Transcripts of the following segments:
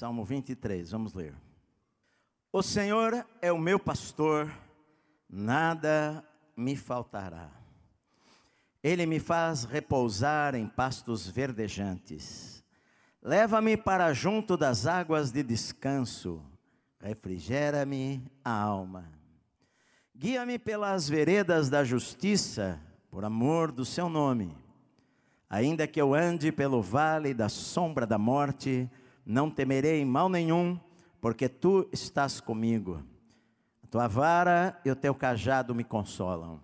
Salmo 23, vamos ler. O Senhor é o meu pastor, nada me faltará. Ele me faz repousar em pastos verdejantes. Leva-me para junto das águas de descanso. Refrigera-me a alma. Guia-me pelas veredas da justiça, por amor do seu nome. Ainda que eu ande pelo vale da sombra da morte, não temerei mal nenhum, porque tu estás comigo. A tua vara e o teu cajado me consolam.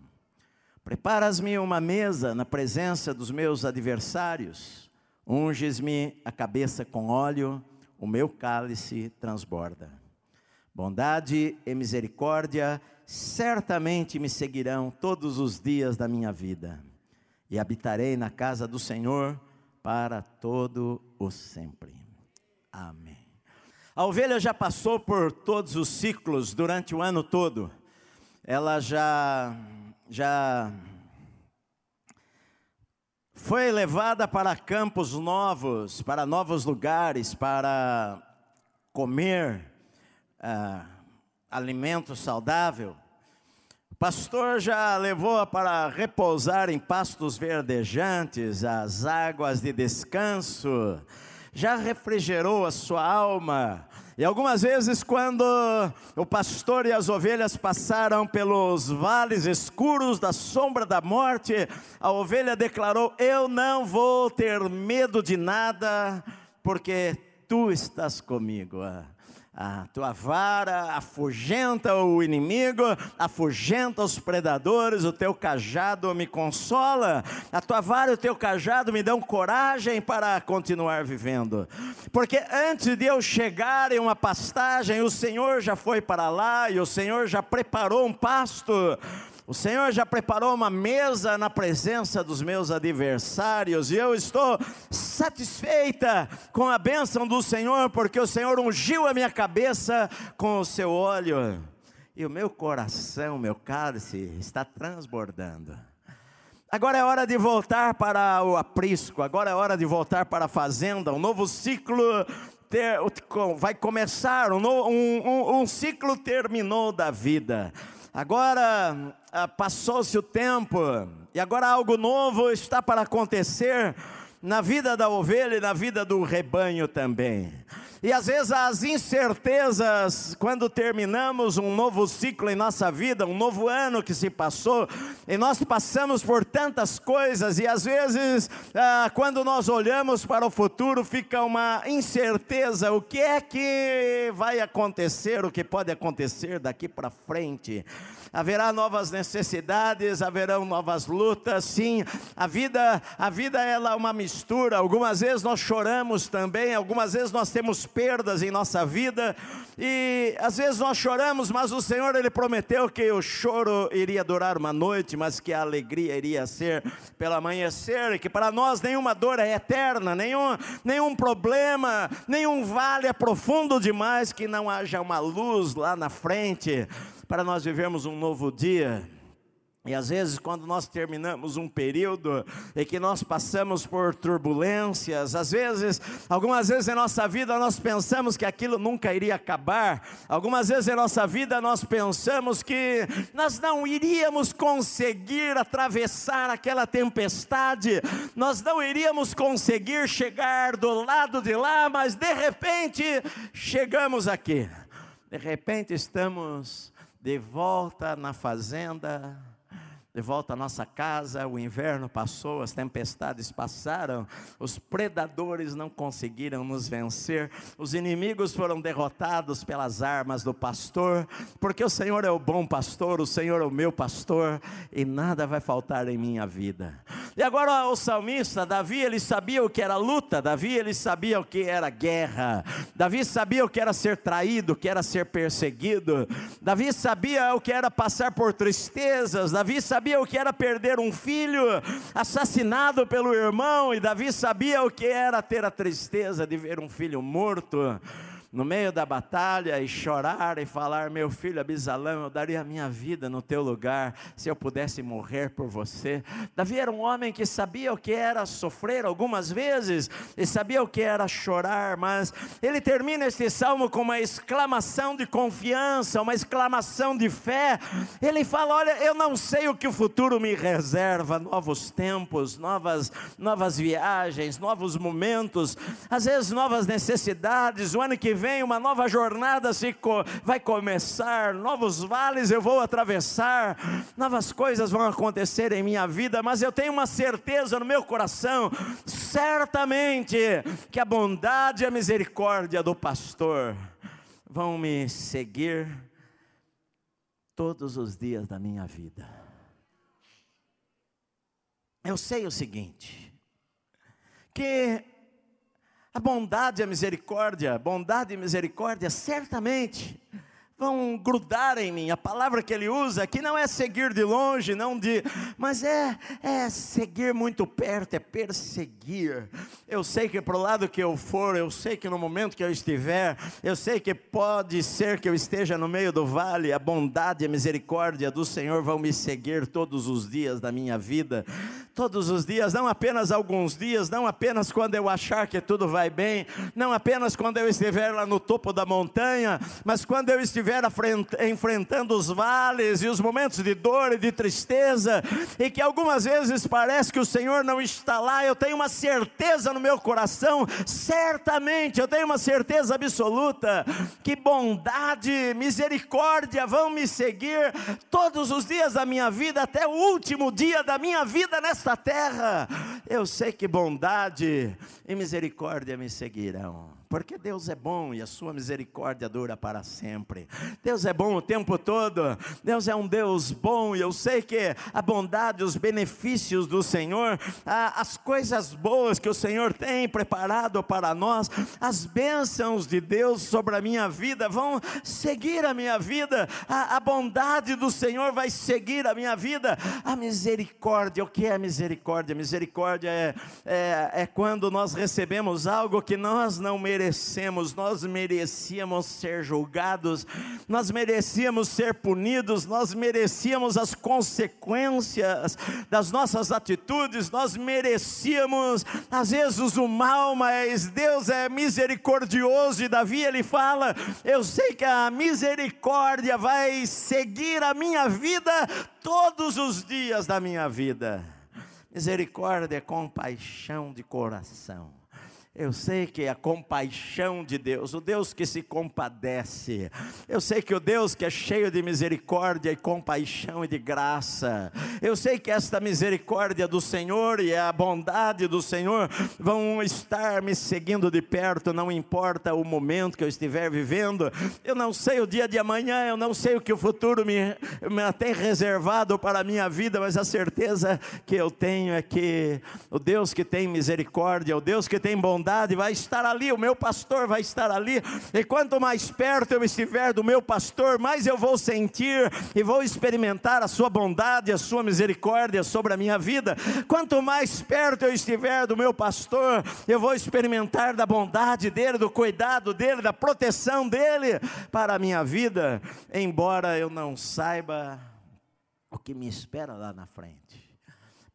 Preparas-me uma mesa na presença dos meus adversários, unges-me a cabeça com óleo, o meu cálice transborda. Bondade e misericórdia certamente me seguirão todos os dias da minha vida, e habitarei na casa do Senhor para todo o sempre. Amém. A ovelha já passou por todos os ciclos durante o ano todo. Ela já já foi levada para campos novos, para novos lugares, para comer ah, alimento saudável. O pastor já levou para repousar em pastos verdejantes, as águas de descanso já refrigerou a sua alma. E algumas vezes, quando o pastor e as ovelhas passaram pelos vales escuros da sombra da morte, a ovelha declarou: Eu não vou ter medo de nada, porque tu estás comigo a tua vara afugenta o inimigo, afugenta os predadores, o teu cajado me consola, a tua vara e o teu cajado me dão coragem para continuar vivendo, porque antes de eu chegar em uma pastagem, o Senhor já foi para lá e o Senhor já preparou um pasto o Senhor já preparou uma mesa na presença dos meus adversários, e eu estou satisfeita com a bênção do Senhor, porque o Senhor ungiu a minha cabeça com o seu óleo, e o meu coração, meu cálice está transbordando. Agora é hora de voltar para o aprisco, agora é hora de voltar para a fazenda, um novo ciclo ter, vai começar, um, um, um ciclo terminou da vida. Agora ah, passou-se o tempo e agora algo novo está para acontecer na vida da ovelha e na vida do rebanho também. E às vezes as incertezas, quando terminamos um novo ciclo em nossa vida, um novo ano que se passou, e nós passamos por tantas coisas, e às vezes, ah, quando nós olhamos para o futuro, fica uma incerteza: o que é que vai acontecer, o que pode acontecer daqui para frente haverá novas necessidades, haverão novas lutas, sim. A vida, a vida ela é uma mistura. Algumas vezes nós choramos também, algumas vezes nós temos perdas em nossa vida e às vezes nós choramos, mas o Senhor ele prometeu que o choro iria durar uma noite, mas que a alegria iria ser pela amanhecer, e que para nós nenhuma dor é eterna, nenhum, nenhum problema, nenhum vale é profundo demais que não haja uma luz lá na frente para nós vivermos um novo dia. E às vezes, quando nós terminamos um período e que nós passamos por turbulências, às vezes, algumas vezes em nossa vida nós pensamos que aquilo nunca iria acabar, algumas vezes em nossa vida nós pensamos que nós não iríamos conseguir atravessar aquela tempestade, nós não iríamos conseguir chegar do lado de lá, mas de repente chegamos aqui, de repente estamos de volta na fazenda, de volta à nossa casa, o inverno passou, as tempestades passaram, os predadores não conseguiram nos vencer, os inimigos foram derrotados pelas armas do pastor, porque o Senhor é o bom pastor, o Senhor é o meu pastor, e nada vai faltar em minha vida. E agora o salmista, Davi, ele sabia o que era luta, Davi, ele sabia o que era guerra, Davi sabia o que era ser traído, o que era ser perseguido, Davi sabia o que era passar por tristezas, Davi sabia sabia o que era perder um filho assassinado pelo irmão, e Davi sabia o que era ter a tristeza de ver um filho morto. No meio da batalha e chorar e falar: Meu filho Abisalão, eu daria a minha vida no teu lugar se eu pudesse morrer por você. Davi era um homem que sabia o que era sofrer algumas vezes e sabia o que era chorar, mas ele termina este salmo com uma exclamação de confiança, uma exclamação de fé. Ele fala: Olha, eu não sei o que o futuro me reserva, novos tempos, novas, novas viagens, novos momentos, às vezes novas necessidades. O ano que vem vem, uma nova jornada se co vai começar, novos vales eu vou atravessar, novas coisas vão acontecer em minha vida, mas eu tenho uma certeza no meu coração, certamente, que a bondade e a misericórdia do pastor vão me seguir todos os dias da minha vida. Eu sei o seguinte, que a bondade e a misericórdia, bondade e misericórdia, certamente vão grudar em mim. A palavra que ele usa aqui não é seguir de longe, não de, mas é é seguir muito perto, é perseguir. Eu sei que para o lado que eu for, eu sei que no momento que eu estiver, eu sei que pode ser que eu esteja no meio do vale, a bondade e a misericórdia do Senhor vão me seguir todos os dias da minha vida. Todos os dias, não apenas alguns dias, não apenas quando eu achar que tudo vai bem, não apenas quando eu estiver lá no topo da montanha, mas quando eu estiver enfrentando os vales e os momentos de dor e de tristeza, e que algumas vezes parece que o Senhor não está lá, eu tenho uma certeza no meu coração, certamente, eu tenho uma certeza absoluta, que bondade, misericórdia vão me seguir todos os dias da minha vida, até o último dia da minha vida nesta terra. Eu sei que bondade e misericórdia me seguirão porque Deus é bom e a sua misericórdia dura para sempre. Deus é bom o tempo todo, Deus é um Deus bom e eu sei que a bondade, os benefícios do Senhor, as coisas boas que o Senhor tem preparado para nós, as bênçãos de Deus sobre a minha vida vão seguir a minha vida, a, bondade do Senhor vai seguir a minha vida, a misericórdia, o que é misericórdia? Misericórdia é, é, é quando nós recebemos algo que nós não merecemos merecemos, nós merecíamos ser julgados, nós merecíamos ser punidos, nós merecíamos as consequências das nossas atitudes, nós merecíamos, às vezes, o mal, mas Deus é misericordioso, e Davi ele fala: Eu sei que a misericórdia vai seguir a minha vida todos os dias da minha vida. Misericórdia é compaixão de coração. Eu sei que a compaixão de Deus, o Deus que se compadece, eu sei que o Deus que é cheio de misericórdia e compaixão e de graça, eu sei que esta misericórdia do Senhor e a bondade do Senhor vão estar me seguindo de perto, não importa o momento que eu estiver vivendo, eu não sei o dia de amanhã, eu não sei o que o futuro me, me tem reservado para a minha vida, mas a certeza que eu tenho é que o Deus que tem misericórdia, o Deus que tem bondade, vai estar ali, o meu pastor vai estar ali, e quanto mais perto eu estiver do meu pastor, mais eu vou sentir e vou experimentar a sua bondade, a sua misericórdia sobre a minha vida. Quanto mais perto eu estiver do meu pastor, eu vou experimentar da bondade dele, do cuidado dele, da proteção dele para a minha vida, embora eu não saiba o que me espera lá na frente.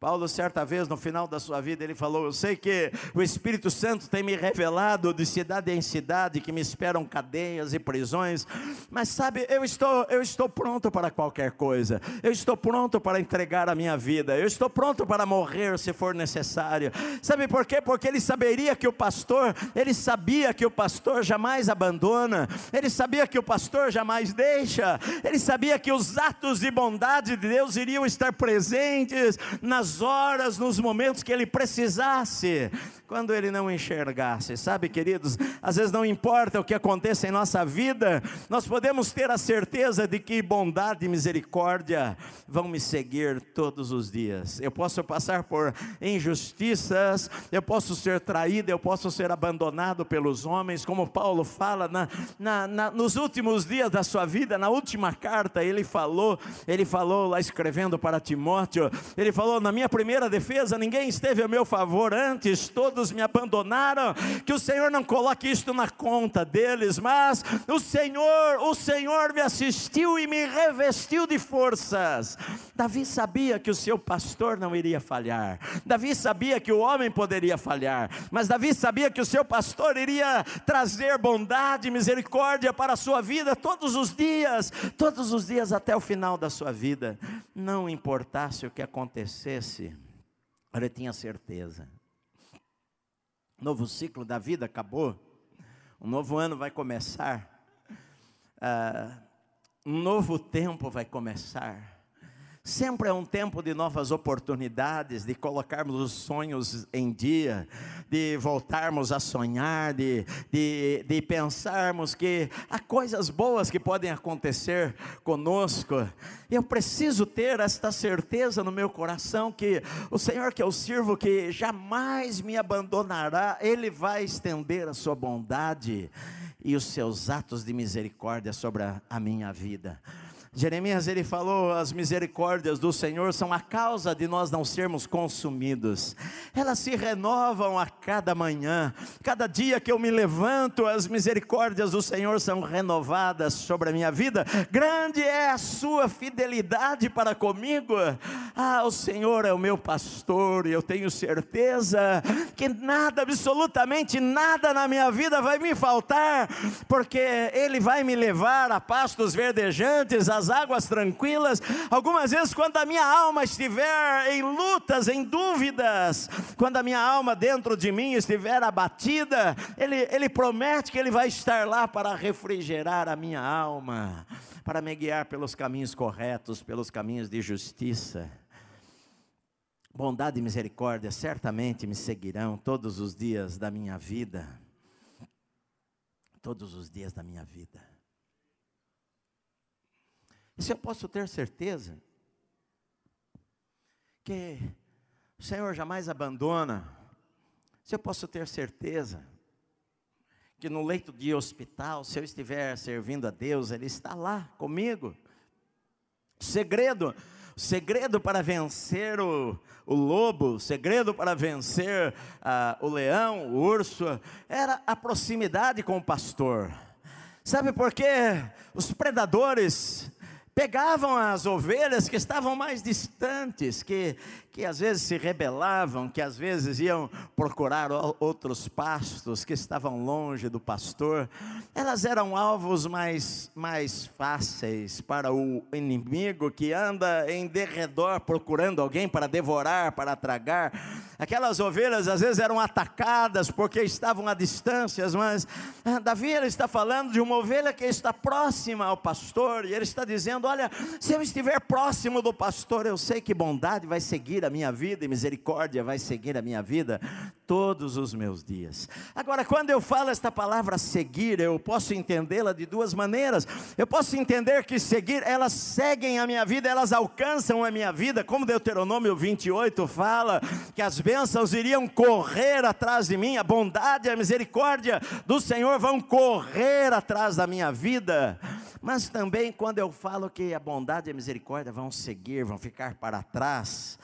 Paulo, certa vez, no final da sua vida, ele falou: Eu sei que o Espírito Santo tem me revelado de cidade em cidade que me esperam cadeias e prisões, mas sabe, eu estou, eu estou pronto para qualquer coisa, eu estou pronto para entregar a minha vida, eu estou pronto para morrer se for necessário. Sabe por quê? Porque ele saberia que o pastor, ele sabia que o pastor jamais abandona, ele sabia que o pastor jamais deixa, ele sabia que os atos de bondade de Deus iriam estar presentes nas horas, nos momentos que ele precisasse quando ele não enxergasse. Sabe, queridos, às vezes não importa o que aconteça em nossa vida, nós podemos ter a certeza de que bondade e misericórdia vão me seguir todos os dias. Eu posso passar por injustiças, eu posso ser traído, eu posso ser abandonado pelos homens, como Paulo fala na, na, na, nos últimos dias da sua vida, na última carta, ele falou, ele falou lá escrevendo para Timóteo, ele falou: Na minha primeira defesa, ninguém esteve a meu favor, antes todos me abandonaram, que o Senhor não coloque isto na conta deles, mas o Senhor, o Senhor me assistiu e me revestiu de forças. Davi sabia que o seu pastor não iria falhar. Davi sabia que o homem poderia falhar, mas Davi sabia que o seu pastor iria trazer bondade, misericórdia para a sua vida todos os dias, todos os dias até o final da sua vida. Não importasse o que acontecesse, ele tinha certeza. Novo ciclo da vida acabou, um novo ano vai começar, uh, um novo tempo vai começar. Sempre é um tempo de novas oportunidades, de colocarmos os sonhos em dia, de voltarmos a sonhar, de, de, de pensarmos que há coisas boas que podem acontecer conosco. Eu preciso ter esta certeza no meu coração que o Senhor que eu sirvo, que jamais me abandonará, Ele vai estender a sua bondade e os seus atos de misericórdia sobre a, a minha vida. Jeremias ele falou: as misericórdias do Senhor são a causa de nós não sermos consumidos. Elas se renovam a cada manhã. Cada dia que eu me levanto, as misericórdias do Senhor são renovadas sobre a minha vida. Grande é a sua fidelidade para comigo. Ah, o Senhor é o meu pastor e eu tenho certeza que nada, absolutamente nada na minha vida vai me faltar, porque ele vai me levar a pastos verdejantes, a águas tranquilas. Algumas vezes, quando a minha alma estiver em lutas, em dúvidas, quando a minha alma dentro de mim estiver abatida, Ele, Ele promete que Ele vai estar lá para refrigerar a minha alma, para me guiar pelos caminhos corretos, pelos caminhos de justiça. Bondade e misericórdia certamente me seguirão todos os dias da minha vida. Todos os dias da minha vida. Se eu posso ter certeza que o Senhor jamais abandona, se eu posso ter certeza que no leito de hospital, se eu estiver servindo a Deus, Ele está lá comigo. Segredo, segredo para vencer o, o lobo, segredo para vencer uh, o leão, o urso, era a proximidade com o pastor. Sabe por quê? Os predadores pegavam as ovelhas que estavam mais distantes, que que às vezes se rebelavam, que às vezes iam procurar outros pastos que estavam longe do pastor, elas eram alvos mais, mais fáceis para o inimigo que anda em derredor procurando alguém para devorar, para tragar. Aquelas ovelhas às vezes eram atacadas porque estavam a distâncias, mas ah, Davi ele está falando de uma ovelha que está próxima ao pastor, e ele está dizendo: Olha, se eu estiver próximo do pastor, eu sei que bondade vai seguir a minha vida e misericórdia vai seguir a minha vida todos os meus dias. Agora, quando eu falo esta palavra seguir, eu posso entendê-la de duas maneiras. Eu posso entender que seguir, elas seguem a minha vida, elas alcançam a minha vida, como Deuteronômio 28 fala, que as bênçãos iriam correr atrás de mim, a bondade e a misericórdia do Senhor vão correr atrás da minha vida. Mas também quando eu falo que a bondade e a misericórdia vão seguir, vão ficar para trás,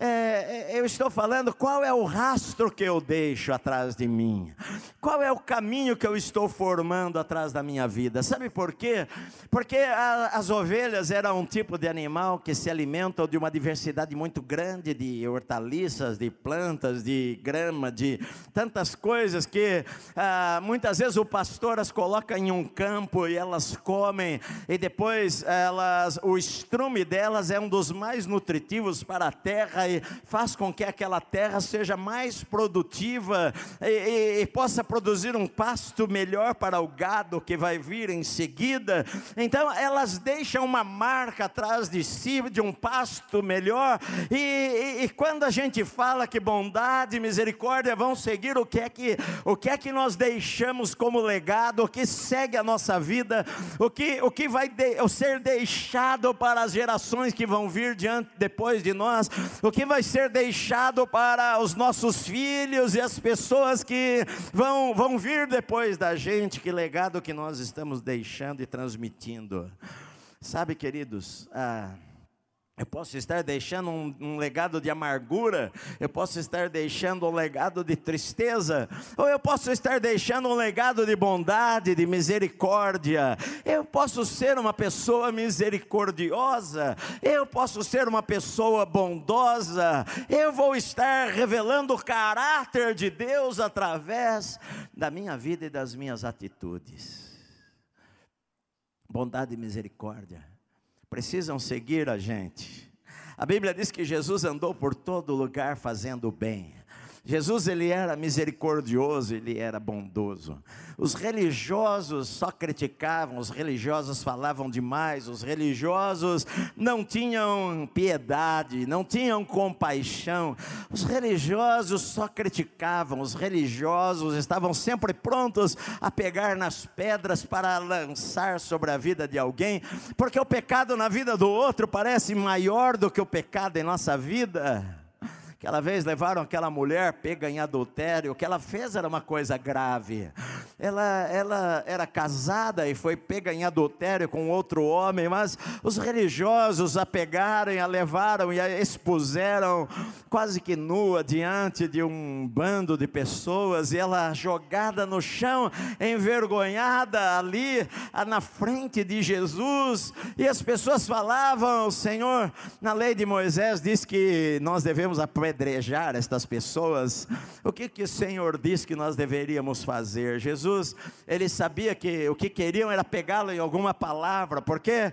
é, é, eu estou falando qual é o rastro que eu deixo atrás de mim, qual é o caminho que eu estou formando atrás da minha vida. Sabe por quê? Porque a, as ovelhas eram um tipo de animal que se alimentam de uma diversidade muito grande de hortaliças, de plantas, de grama, de tantas coisas que ah, muitas vezes o pastor as coloca em um campo e elas comem, e depois elas, o estrume delas é um dos mais nutritivos para a terra faz com que aquela terra seja mais produtiva e, e, e possa produzir um pasto melhor para o gado que vai vir em seguida. Então elas deixam uma marca atrás de si de um pasto melhor. E, e quando a gente fala que bondade e misericórdia vão seguir, o que é que o que é que nós deixamos como legado, o que segue a nossa vida, o que o que vai de, ser deixado para as gerações que vão vir diante depois de nós, o que vai ser deixado para os nossos filhos e as pessoas que vão, vão vir depois da gente, que legado que nós estamos deixando e transmitindo. Sabe, queridos, ah, Eu posso estar deixando um, um, legado de amargura, eu posso estar deixando um legado de tristeza, ou eu posso estar deixando um legado de bondade, de misericórdia. Eu posso ser uma pessoa misericordiosa, eu posso ser uma pessoa bondosa, eu vou estar revelando o caráter de Deus através da minha vida e das minhas atitudes. Bondade e misericórdia precisam seguir a gente. A Bíblia diz que Jesus andou por todo lugar fazendo bem. Jesus ele era misericordioso, ele era bondoso. Os religiosos só criticavam, os religiosos falavam demais, os religiosos não tinham piedade, não tinham compaixão. Os religiosos só criticavam, os religiosos estavam sempre prontos a pegar nas pedras para lançar sobre a vida de alguém, porque o pecado na vida do outro parece maior do que o pecado em nossa vida. Aquela vez levaram aquela mulher pega em adultério, o que ela fez era uma coisa grave. Ela, ela era casada e foi pega em adultério com outro homem, mas os religiosos a pegaram, a levaram e a expuseram quase que nua diante de um bando de pessoas, e ela jogada no chão, envergonhada ali na frente de Jesus, e as pessoas falavam: Senhor, na lei de Moisés diz que nós devemos apedrejar estas pessoas, o que, que o Senhor diz que nós deveríamos fazer? Jesus, ele sabia que o que queriam era pegá-lo em alguma palavra, porque é,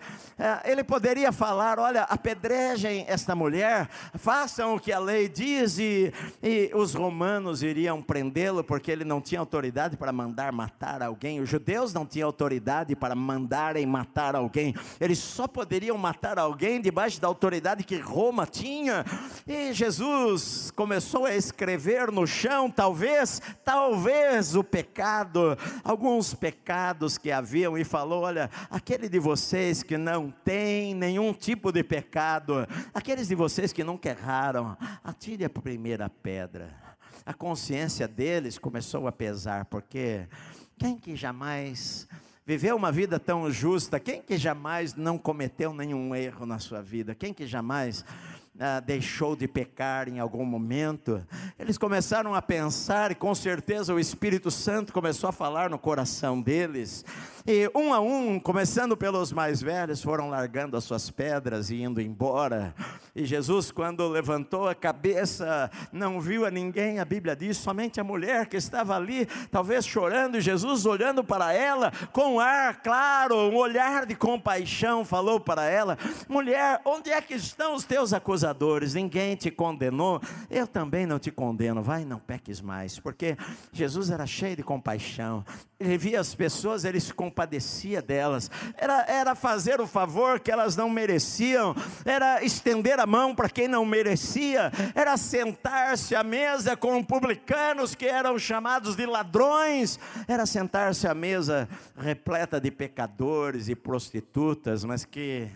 ele poderia falar: olha, apedrejem esta mulher, façam o que a lei diz, e, e os romanos iriam prendê-lo, porque ele não tinha autoridade para mandar matar alguém, os judeus não tinham autoridade para mandarem matar alguém, eles só poderiam matar alguém debaixo da autoridade que Roma tinha, e Jesus Jesus começou a escrever no chão, talvez, talvez o pecado, alguns pecados que haviam, e falou: Olha, aquele de vocês que não tem nenhum tipo de pecado, aqueles de vocês que nunca erraram, atire a primeira pedra. A consciência deles começou a pesar, porque quem que jamais viveu uma vida tão justa, quem que jamais não cometeu nenhum erro na sua vida, quem que jamais ah, deixou de pecar em algum momento, eles começaram a pensar, e com certeza o Espírito Santo começou a falar no coração deles, e um a um, começando pelos mais velhos, foram largando as suas pedras e indo embora. E Jesus, quando levantou a cabeça, não viu a ninguém, a Bíblia diz, somente a mulher que estava ali, talvez chorando, e Jesus olhando para ela, com um ar claro, um olhar de compaixão, falou para ela: Mulher, onde é que estão os teus acusadores? Ninguém te condenou, eu também não te condeno, vai, não peques mais, porque Jesus era cheio de compaixão, ele via as pessoas, ele se compadecia delas, era, era fazer o favor que elas não mereciam, era estender a mão para quem não merecia, era sentar-se à mesa com publicanos que eram chamados de ladrões, era sentar-se à mesa repleta de pecadores e prostitutas, mas que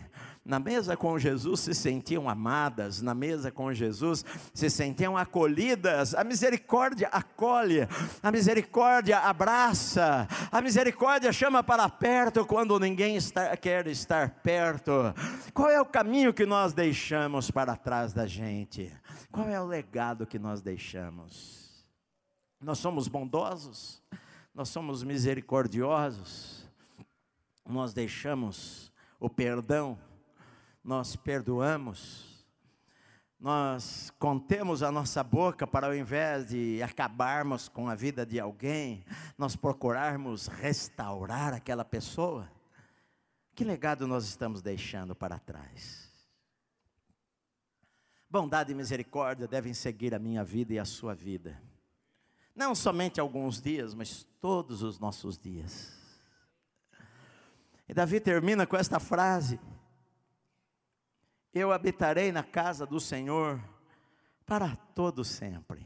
na mesa com Jesus se sentiam amadas, na mesa com Jesus se sentiam acolhidas. A misericórdia acolhe, a misericórdia abraça, a misericórdia chama para perto quando ninguém está, quer estar perto. Qual é o caminho que nós deixamos para trás da gente? Qual é o legado que nós deixamos? Nós somos bondosos, nós somos misericordiosos, nós deixamos o perdão nós perdoamos, nós contemos a nossa boca para ao invés de acabarmos com a vida de alguém, nós procurarmos restaurar aquela pessoa. Que legado nós estamos deixando para trás? Bondade e misericórdia devem seguir a minha vida e a sua vida. Não somente alguns dias, mas todos os nossos dias. E Davi termina com esta frase: eu habitarei na casa do Senhor para todo sempre.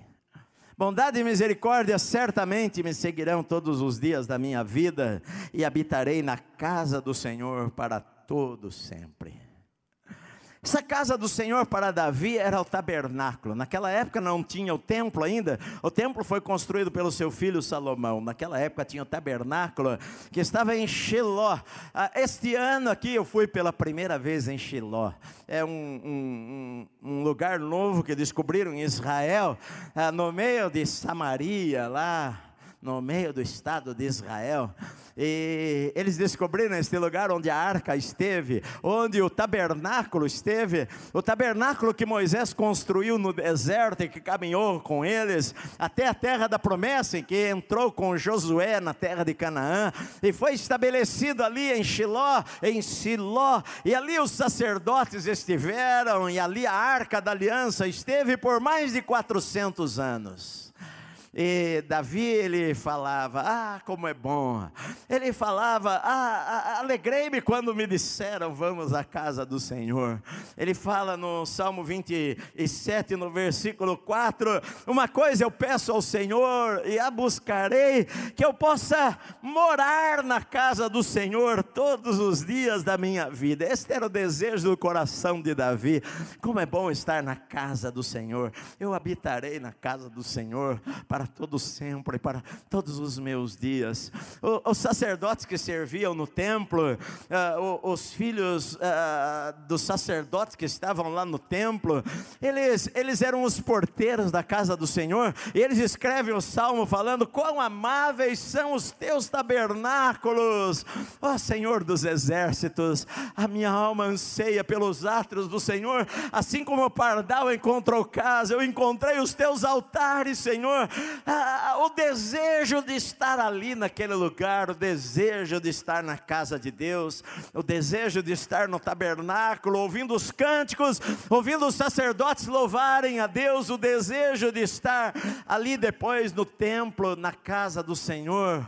Bondade e misericórdia certamente me seguirão todos os dias da minha vida e habitarei na casa do Senhor para todo sempre. Essa casa do Senhor para Davi era o tabernáculo. Naquela época não tinha o templo ainda. O templo foi construído pelo seu filho Salomão. Naquela época tinha o tabernáculo que estava em Shiló. Ah, este ano aqui eu fui pela primeira vez em Shiló. É um, um, um lugar novo que descobriram em Israel, ah, no meio de Samaria, lá no meio do estado de Israel. E eles descobriram este lugar onde a arca esteve, onde o tabernáculo esteve, o tabernáculo que Moisés construiu no deserto e que caminhou com eles até a terra da promessa, em que entrou com Josué na terra de Canaã e foi estabelecido ali em Shiló, em Siló, e ali os sacerdotes estiveram e ali a arca da aliança esteve por mais de 400 anos. E Davi, ele falava, ah, como é bom. Ele falava, ah, alegrei-me quando me disseram, vamos à casa do Senhor. Ele fala no Salmo 27, no versículo 4, uma coisa eu peço ao Senhor e a buscarei, que eu possa morar na casa do Senhor todos os dias da minha vida. Este era o desejo do coração de Davi. Como é bom estar na casa do Senhor. Eu habitarei na casa do Senhor para para todo sempre, para todos os meus dias. Os sacerdotes que serviam no templo, uh, os filhos uh, dos sacerdotes que estavam lá no templo, eles, eles eram os porteiros da casa do Senhor, e eles escrevem o salmo falando: Quão amáveis são os teus tabernáculos, ó Senhor dos exércitos, a minha alma anseia pelos átrios do Senhor, assim como o pardal encontrou casa, eu encontrei os teus altares, Senhor, ah, o desejo de estar ali naquele lugar, o desejo de estar na casa de Deus, o desejo de estar no tabernáculo, ouvindo os cânticos, ouvindo os sacerdotes louvarem a Deus, o desejo de estar ali depois no templo, na casa do Senhor.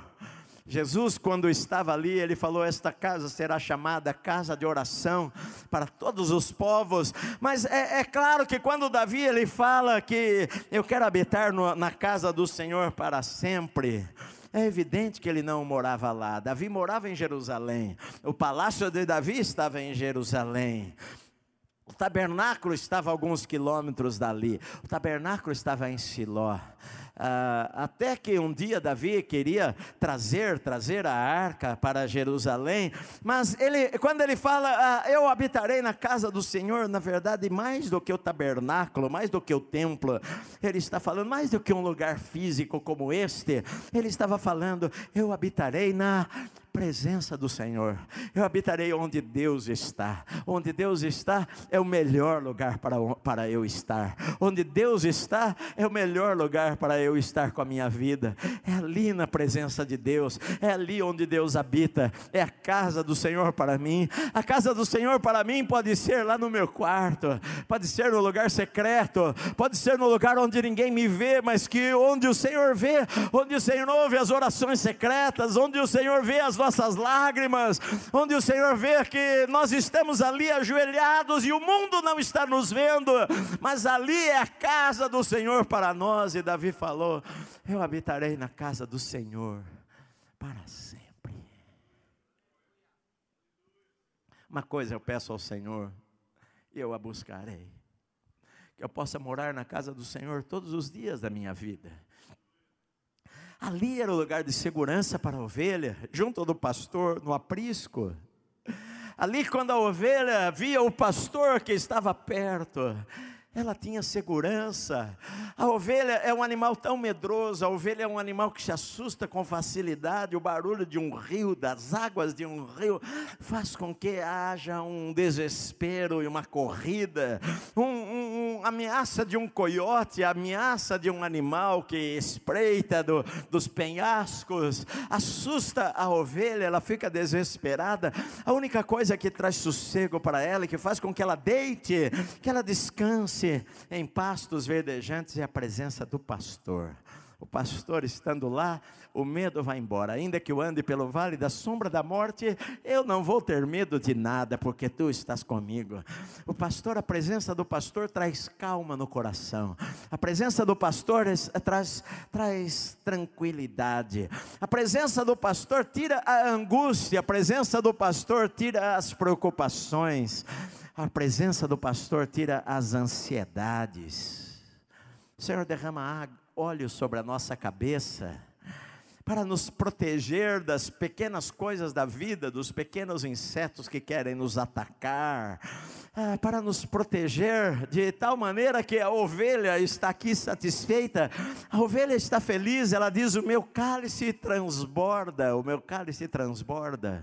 Jesus, quando estava ali, ele falou: Esta casa será chamada casa de oração para todos os povos. Mas é, é claro que quando Davi ele fala que eu quero habitar no, na casa do Senhor para sempre. É evidente que ele não morava lá. Davi morava em Jerusalém. O palácio de Davi estava em Jerusalém. O tabernáculo estava a alguns quilômetros dali. O tabernáculo estava em Siló. Ah, até que um dia Davi queria trazer, trazer a arca para Jerusalém, mas ele, quando ele fala, ah, eu habitarei na casa do Senhor, na verdade, mais do que o tabernáculo, mais do que o templo, ele está falando, mais do que um lugar físico como este, ele estava falando, eu habitarei na presença do Senhor. Eu habitarei onde Deus está. Onde Deus está é o melhor lugar para, para eu estar. Onde Deus está é o melhor lugar para eu estar com a minha vida. É ali na presença de Deus. É ali onde Deus habita. É a casa do Senhor para mim. A casa do Senhor para mim pode ser lá no meu quarto. Pode ser no lugar secreto. Pode ser no lugar onde ninguém me vê, mas que onde o Senhor vê, onde o Senhor ouve as orações secretas, onde o Senhor vê as nossas lágrimas, onde o Senhor vê que nós estamos ali ajoelhados e o mundo não está nos vendo, mas ali é a casa do Senhor para nós. E Davi falou: Eu habitarei na casa do Senhor para sempre. Uma coisa eu peço ao Senhor, e eu a buscarei. Que eu possa morar na casa do Senhor todos os dias da minha vida Ali era o lugar de segurança para a ovelha, junto do pastor, no aprisco. Ali, quando a ovelha via o pastor que estava perto, ela tinha segurança. A ovelha é um animal tão medroso, a ovelha é um animal que se assusta com facilidade. O barulho de um rio, das águas de um rio, faz com que haja um desespero e uma corrida, um, um ameaça de um coiote, a ameaça de um animal que espreita do, dos penhascos, assusta a ovelha, ela fica desesperada. A única coisa que traz sossego para ela que faz com que ela deite, que ela descanse em pastos verdejantes é a presença do pastor. O pastor estando lá, o medo vai embora. Ainda que eu ande pelo vale da sombra da morte, eu não vou ter medo de nada, porque tu estás comigo. O pastor, a presença do pastor traz calma no coração. A presença do pastor traz, traz tranquilidade. A presença do pastor tira a angústia. A presença do pastor tira as preocupações. A presença do pastor tira as ansiedades. Senhor, derrama óleo sobre a nossa cabeça para nos proteger das pequenas coisas da vida, dos pequenos insetos que querem nos atacar, ah, para nos proteger de tal maneira que a ovelha está aqui satisfeita, a ovelha está feliz, ela diz: O meu cálice transborda, o meu cálice transborda.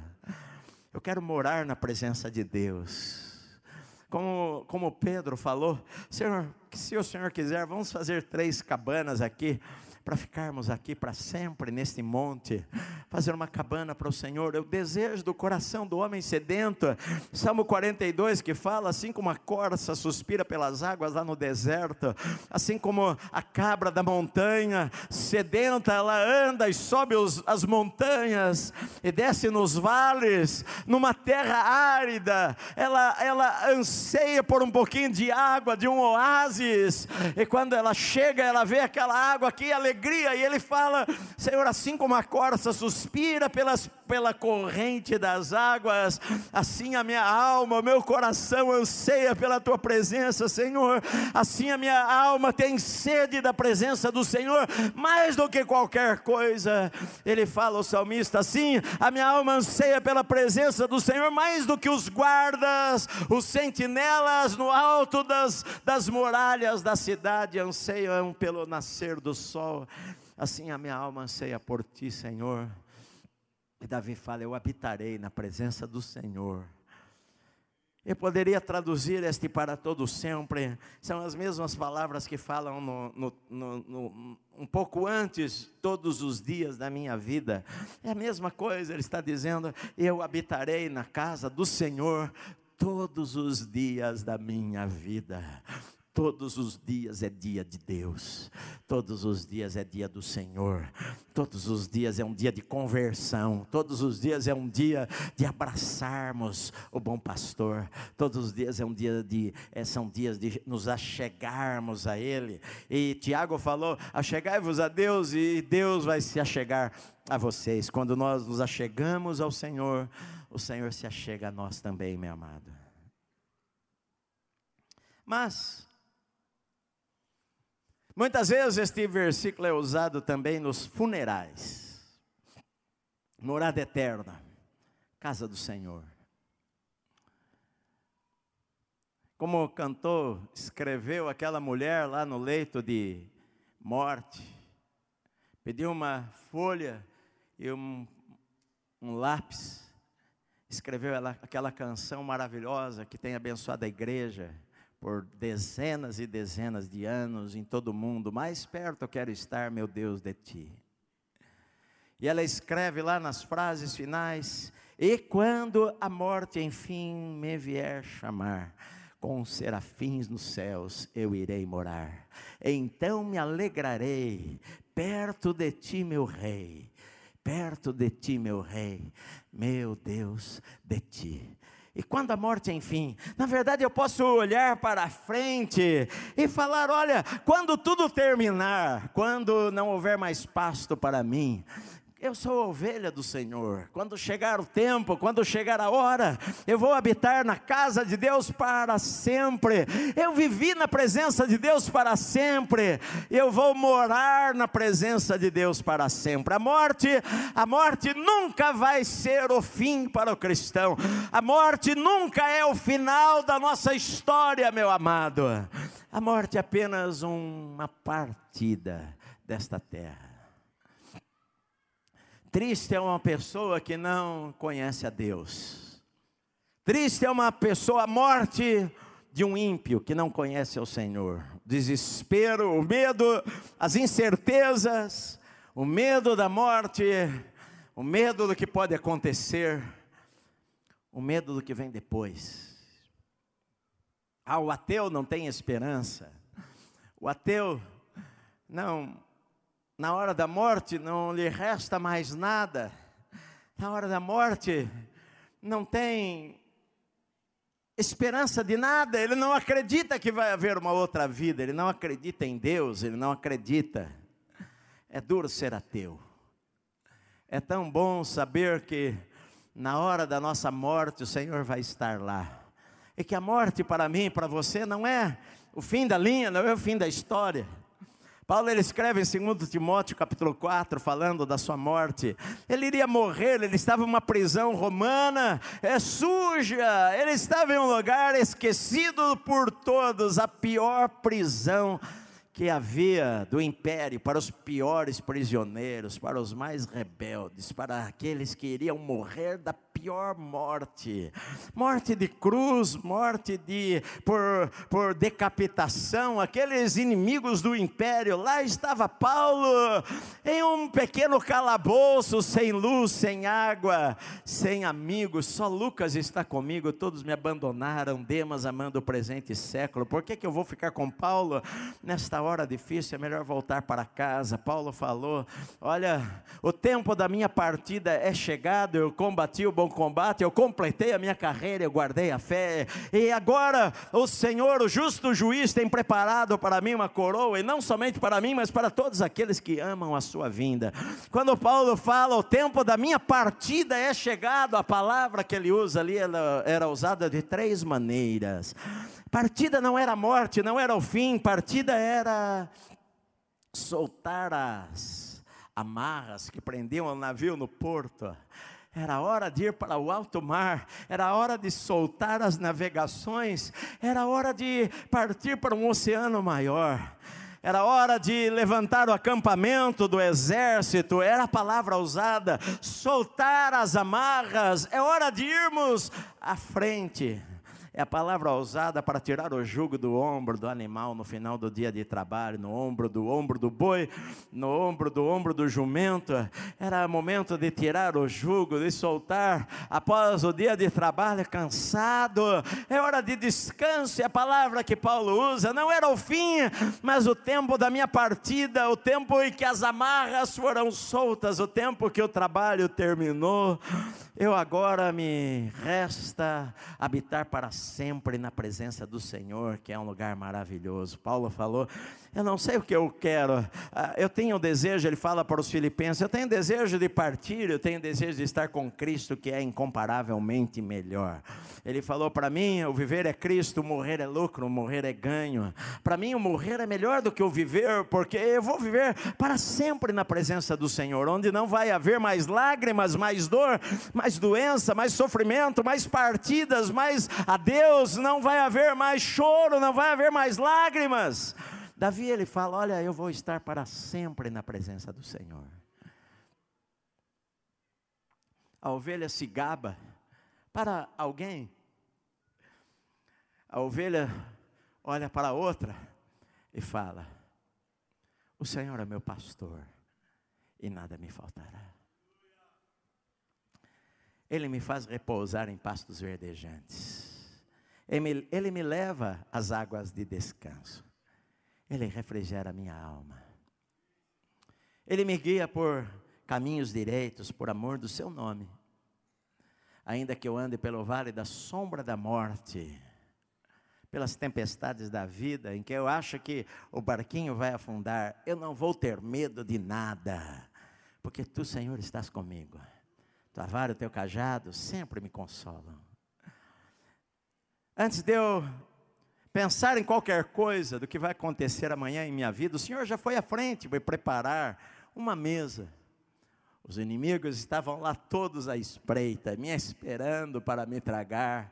Eu quero morar na presença de Deus. Como, como Pedro falou, Senhor, se o Senhor quiser, vamos fazer três cabanas aqui para ficarmos aqui para sempre neste monte, fazer uma cabana para o Senhor. Eu desejo do coração do homem sedento. Salmo 42 que fala assim como a corça suspira pelas águas lá no deserto, assim como a cabra da montanha sedenta, ela anda e sobe os, as montanhas e desce nos vales, numa terra árida. Ela ela anseia por um pouquinho de água, de um oásis. E quando ela chega, ela vê aquela água aqui, ela alegria, e ele fala: Senhor, assim como a corça suspira pelas, pela corrente das águas, assim a minha alma, o meu coração anseia pela tua presença, Senhor. Assim a minha alma tem sede da presença do Senhor, mais do que qualquer coisa. Ele fala, o salmista, assim, a minha alma anseia pela presença do Senhor, mais do que os guardas, os sentinelas no alto das, das muralhas da cidade anseiam pelo nascer do sol assim a minha alma anseia por ti, Senhor. E Davi fala: Eu habitarei na presença do Senhor. Eu poderia traduzir este para todo sempre, são as mesmas palavras que falam no, no, no, um pouco antes, todos os dias da minha vida. É a mesma coisa, ele está dizendo: Eu habitarei na casa do Senhor todos os dias da minha vida. Todos os dias é dia de Deus, todos os dias é dia do Senhor, todos os dias é um dia de conversão, todos os dias é um dia de abraçarmos o bom pastor, todos os dias é um dia de, é, são dias de nos achegarmos a Ele. E Tiago falou: achegai-vos a Deus e Deus vai se achegar a vocês. Quando nós nos achegamos ao Senhor, o Senhor se achega a nós também, meu amado. Mas, Muitas vezes este versículo é usado também nos funerais. Morada eterna, casa do Senhor. Como cantou, escreveu aquela mulher lá no leito de morte, pediu uma folha e um, um lápis, escreveu ela, aquela canção maravilhosa que tem abençoado a igreja por dezenas e dezenas de anos em todo o mundo, mais perto eu quero estar, meu Deus, de ti. E ela escreve lá nas frases finais: E quando a morte enfim me vier chamar, com serafins nos céus eu irei morar. Então me alegrarei perto de ti, meu rei, perto de ti, meu rei, meu Deus, de ti. E quando a morte, enfim, na verdade eu posso olhar para frente e falar: olha, quando tudo terminar, quando não houver mais pasto para mim, eu sou ovelha do Senhor. Quando chegar o tempo, quando chegar a hora, eu vou habitar na casa de Deus para sempre. Eu vivi na presença de Deus para sempre. Eu vou morar na presença de Deus para sempre. A morte, a morte nunca vai ser o fim para o cristão. A morte nunca é o final da nossa história, meu amado. A morte é apenas uma partida desta terra. Triste é uma pessoa que não conhece a Deus. Triste é uma pessoa, a morte de um ímpio que não conhece o Senhor. Desespero, o medo, as incertezas, o medo da morte, o medo do que pode acontecer, o medo do que vem depois. Ah, o ateu não tem esperança. O ateu não na hora da morte não lhe resta mais nada. Na hora da morte não tem esperança de nada, ele não acredita que vai haver uma outra vida, ele não acredita em Deus, ele não acredita. É duro ser ateu. É tão bom saber que na hora da nossa morte o Senhor vai estar lá. E que a morte para mim, para você, não é o fim da linha, não é o fim da história. Paulo ele escreve em 2 Timóteo capítulo 4, falando da sua morte. Ele iria morrer, ele estava em uma prisão romana, é suja, ele estava em um lugar esquecido por todos, a pior prisão que havia do império para os piores prisioneiros, para os mais rebeldes, para aqueles que iriam morrer da pior morte, morte de cruz, morte de por, por decapitação, aqueles inimigos do império. Lá estava Paulo em um pequeno calabouço, sem luz, sem água, sem amigos. Só Lucas está comigo. Todos me abandonaram. Demas amando o presente século. Por que que eu vou ficar com Paulo nesta hora difícil? É melhor voltar para casa. Paulo falou: Olha, o tempo da minha partida é chegado. Eu combati o bom combate, eu completei a minha carreira, eu guardei a fé, e agora o Senhor, o justo juiz, tem preparado para mim uma coroa, e não somente para mim, mas para todos aqueles que amam a sua vinda. Quando Paulo fala, o tempo da minha partida é chegado, a palavra que ele usa ali era usada de três maneiras. Partida não era morte, não era o fim, partida era soltar as amarras que prendiam o navio no porto. Era hora de ir para o alto mar, era hora de soltar as navegações, era hora de partir para um oceano maior. Era hora de levantar o acampamento do exército, era a palavra usada, soltar as amarras, é hora de irmos à frente. É a palavra usada para tirar o jugo do ombro do animal no final do dia de trabalho, no ombro do ombro do boi, no ombro do ombro do jumento. Era momento de tirar o jugo, de soltar após o dia de trabalho cansado. É hora de descanso, é a palavra que Paulo usa. Não era o fim, mas o tempo da minha partida, o tempo em que as amarras foram soltas, o tempo que o trabalho terminou. Eu agora me resta habitar para sempre na presença do Senhor, que é um lugar maravilhoso. Paulo falou: Eu não sei o que eu quero, ah, eu tenho desejo, ele fala para os filipenses: Eu tenho desejo de partir, eu tenho desejo de estar com Cristo, que é incomparavelmente melhor. Ele falou para mim: O viver é Cristo, o morrer é lucro, o morrer é ganho. Para mim, o morrer é melhor do que o viver, porque eu vou viver para sempre na presença do Senhor, onde não vai haver mais lágrimas, mais dor, mais doença, mais sofrimento, mais partidas, mais adeus, não vai haver mais choro, não vai haver mais lágrimas. Davi ele fala: Olha, eu vou estar para sempre na presença do Senhor. A ovelha se gaba para alguém. A ovelha olha para a outra e fala: O Senhor é meu pastor e nada me faltará. Ele me faz repousar em pastos verdejantes. Ele me, ele me leva às águas de descanso. Ele refrigera a minha alma. Ele me guia por caminhos direitos, por amor do seu nome. Ainda que eu ande pelo vale da sombra da morte, pelas tempestades da vida, em que eu acho que o barquinho vai afundar, eu não vou ter medo de nada, porque tu, Senhor, estás comigo tua vara e o teu cajado sempre me consolam. Antes de eu pensar em qualquer coisa do que vai acontecer amanhã em minha vida, o Senhor já foi à frente, vai preparar uma mesa. Os inimigos estavam lá todos à espreita, me esperando para me tragar.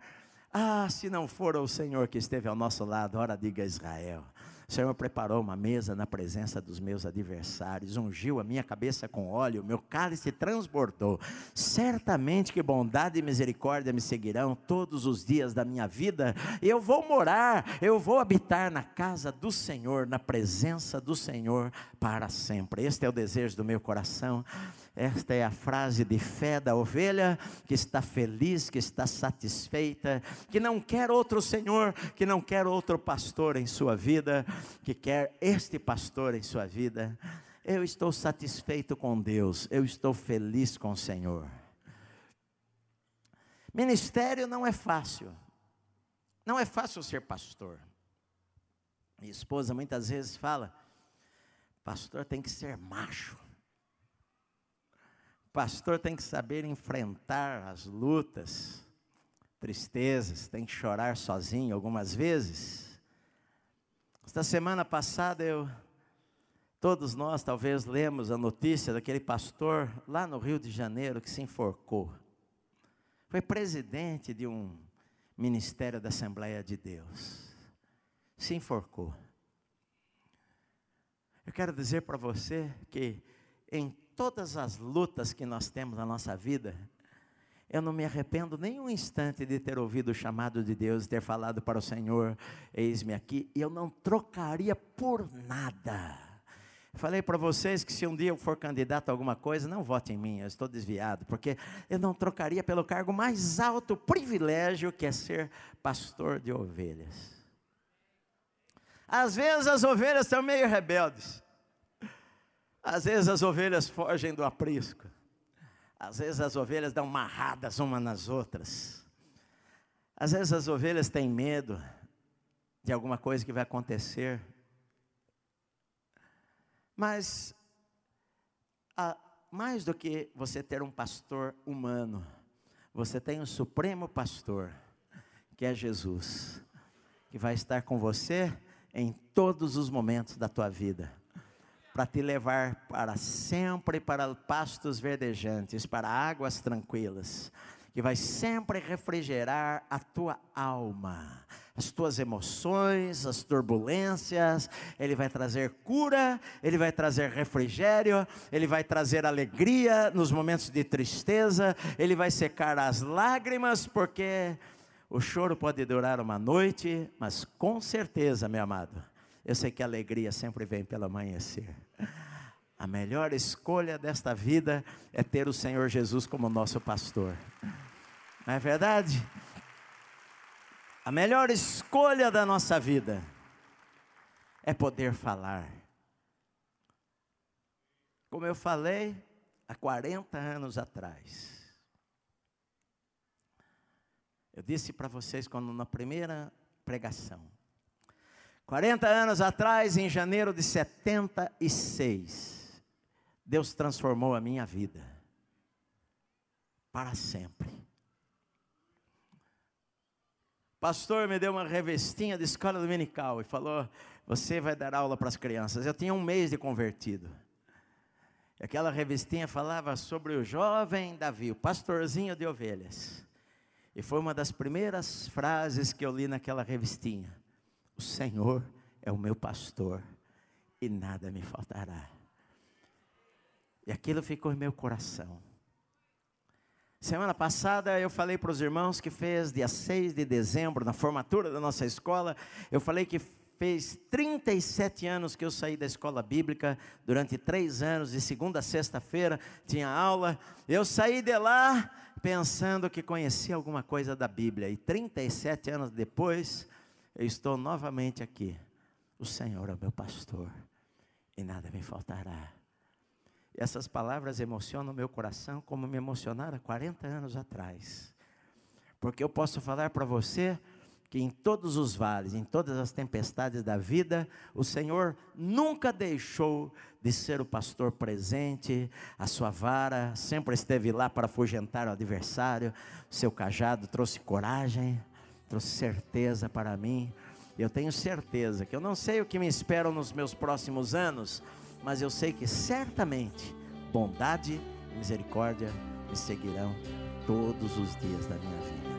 Ah, se não for o Senhor que esteve ao nosso lado, ora diga Israel. O Senhor preparou uma mesa na presença dos meus adversários, ungiu a minha cabeça com óleo, meu cálice transbordou. Certamente que bondade e misericórdia me seguirão todos os dias da minha vida. Eu vou morar, eu vou habitar na casa do Senhor, na presença do Senhor para sempre. Este é o desejo do meu coração. Esta é a frase de fé da ovelha que está feliz, que está satisfeita, que não quer outro Senhor, que não quer outro pastor em sua vida, que quer este pastor em sua vida. Eu estou satisfeito com Deus, eu estou feliz com o Senhor. Ministério não é fácil, não é fácil ser pastor. Minha esposa muitas vezes fala: pastor tem que ser macho. Pastor tem que saber enfrentar as lutas. tristezas, tem que chorar sozinho algumas vezes. Esta semana passada eu todos nós talvez lemos a notícia daquele pastor lá no Rio de Janeiro que se enforcou. Foi presidente de um ministério da Assembleia de Deus. Se enforcou. Eu quero dizer para você que em todas as lutas que nós temos na nossa vida, eu não me arrependo nem um instante de ter ouvido o chamado de Deus, ter falado para o Senhor: Eis-me aqui, e eu não trocaria por nada. Falei para vocês que se um dia eu for candidato a alguma coisa, não vote em mim, eu estou desviado, porque eu não trocaria pelo cargo mais alto privilégio que é ser pastor de ovelhas. Às vezes as ovelhas estão meio rebeldes, às vezes as ovelhas fogem do aprisco. Às vezes as ovelhas dão marradas umas nas outras. Às vezes as ovelhas têm medo de alguma coisa que vai acontecer. Mas, a, mais do que você ter um pastor humano, você tem um supremo pastor, que é Jesus, que vai estar com você em todos os momentos da tua vida para te levar para sempre para pastos verdejantes, para águas tranquilas, que vai sempre refrigerar a tua alma, as tuas emoções, as turbulências, ele vai trazer cura, ele vai trazer refrigério, ele vai trazer alegria nos momentos de tristeza, ele vai secar as lágrimas, porque o choro pode durar uma noite, mas com certeza, meu amado, eu sei que a alegria sempre vem pelo amanhecer. A melhor escolha desta vida é ter o Senhor Jesus como nosso pastor. Não é verdade? A melhor escolha da nossa vida é poder falar. Como eu falei há 40 anos atrás. Eu disse para vocês quando na primeira pregação, 40 anos atrás, em janeiro de 76, Deus transformou a minha vida para sempre. pastor me deu uma revestinha de escola dominical e falou: Você vai dar aula para as crianças. Eu tinha um mês de convertido. Aquela revestinha falava sobre o jovem Davi, o pastorzinho de ovelhas. E foi uma das primeiras frases que eu li naquela revistinha. O Senhor é o meu pastor e nada me faltará. E aquilo ficou em meu coração. Semana passada eu falei para os irmãos que fez dia 6 de dezembro, na formatura da nossa escola, eu falei que fez 37 anos que eu saí da escola bíblica, durante três anos, de segunda a sexta-feira, tinha aula. Eu saí de lá pensando que conhecia alguma coisa da Bíblia, e 37 anos depois, eu estou novamente aqui. O Senhor é o meu pastor e nada me faltará. Essas palavras emocionam meu coração como me emocionaram há 40 anos atrás. Porque eu posso falar para você que em todos os vales, em todas as tempestades da vida, o Senhor nunca deixou de ser o pastor presente, a sua vara sempre esteve lá para afugentar o adversário, seu cajado trouxe coragem, trouxe certeza para mim. Eu tenho certeza que eu não sei o que me esperam nos meus próximos anos, mas eu sei que certamente bondade e misericórdia me seguirão todos os dias da minha vida.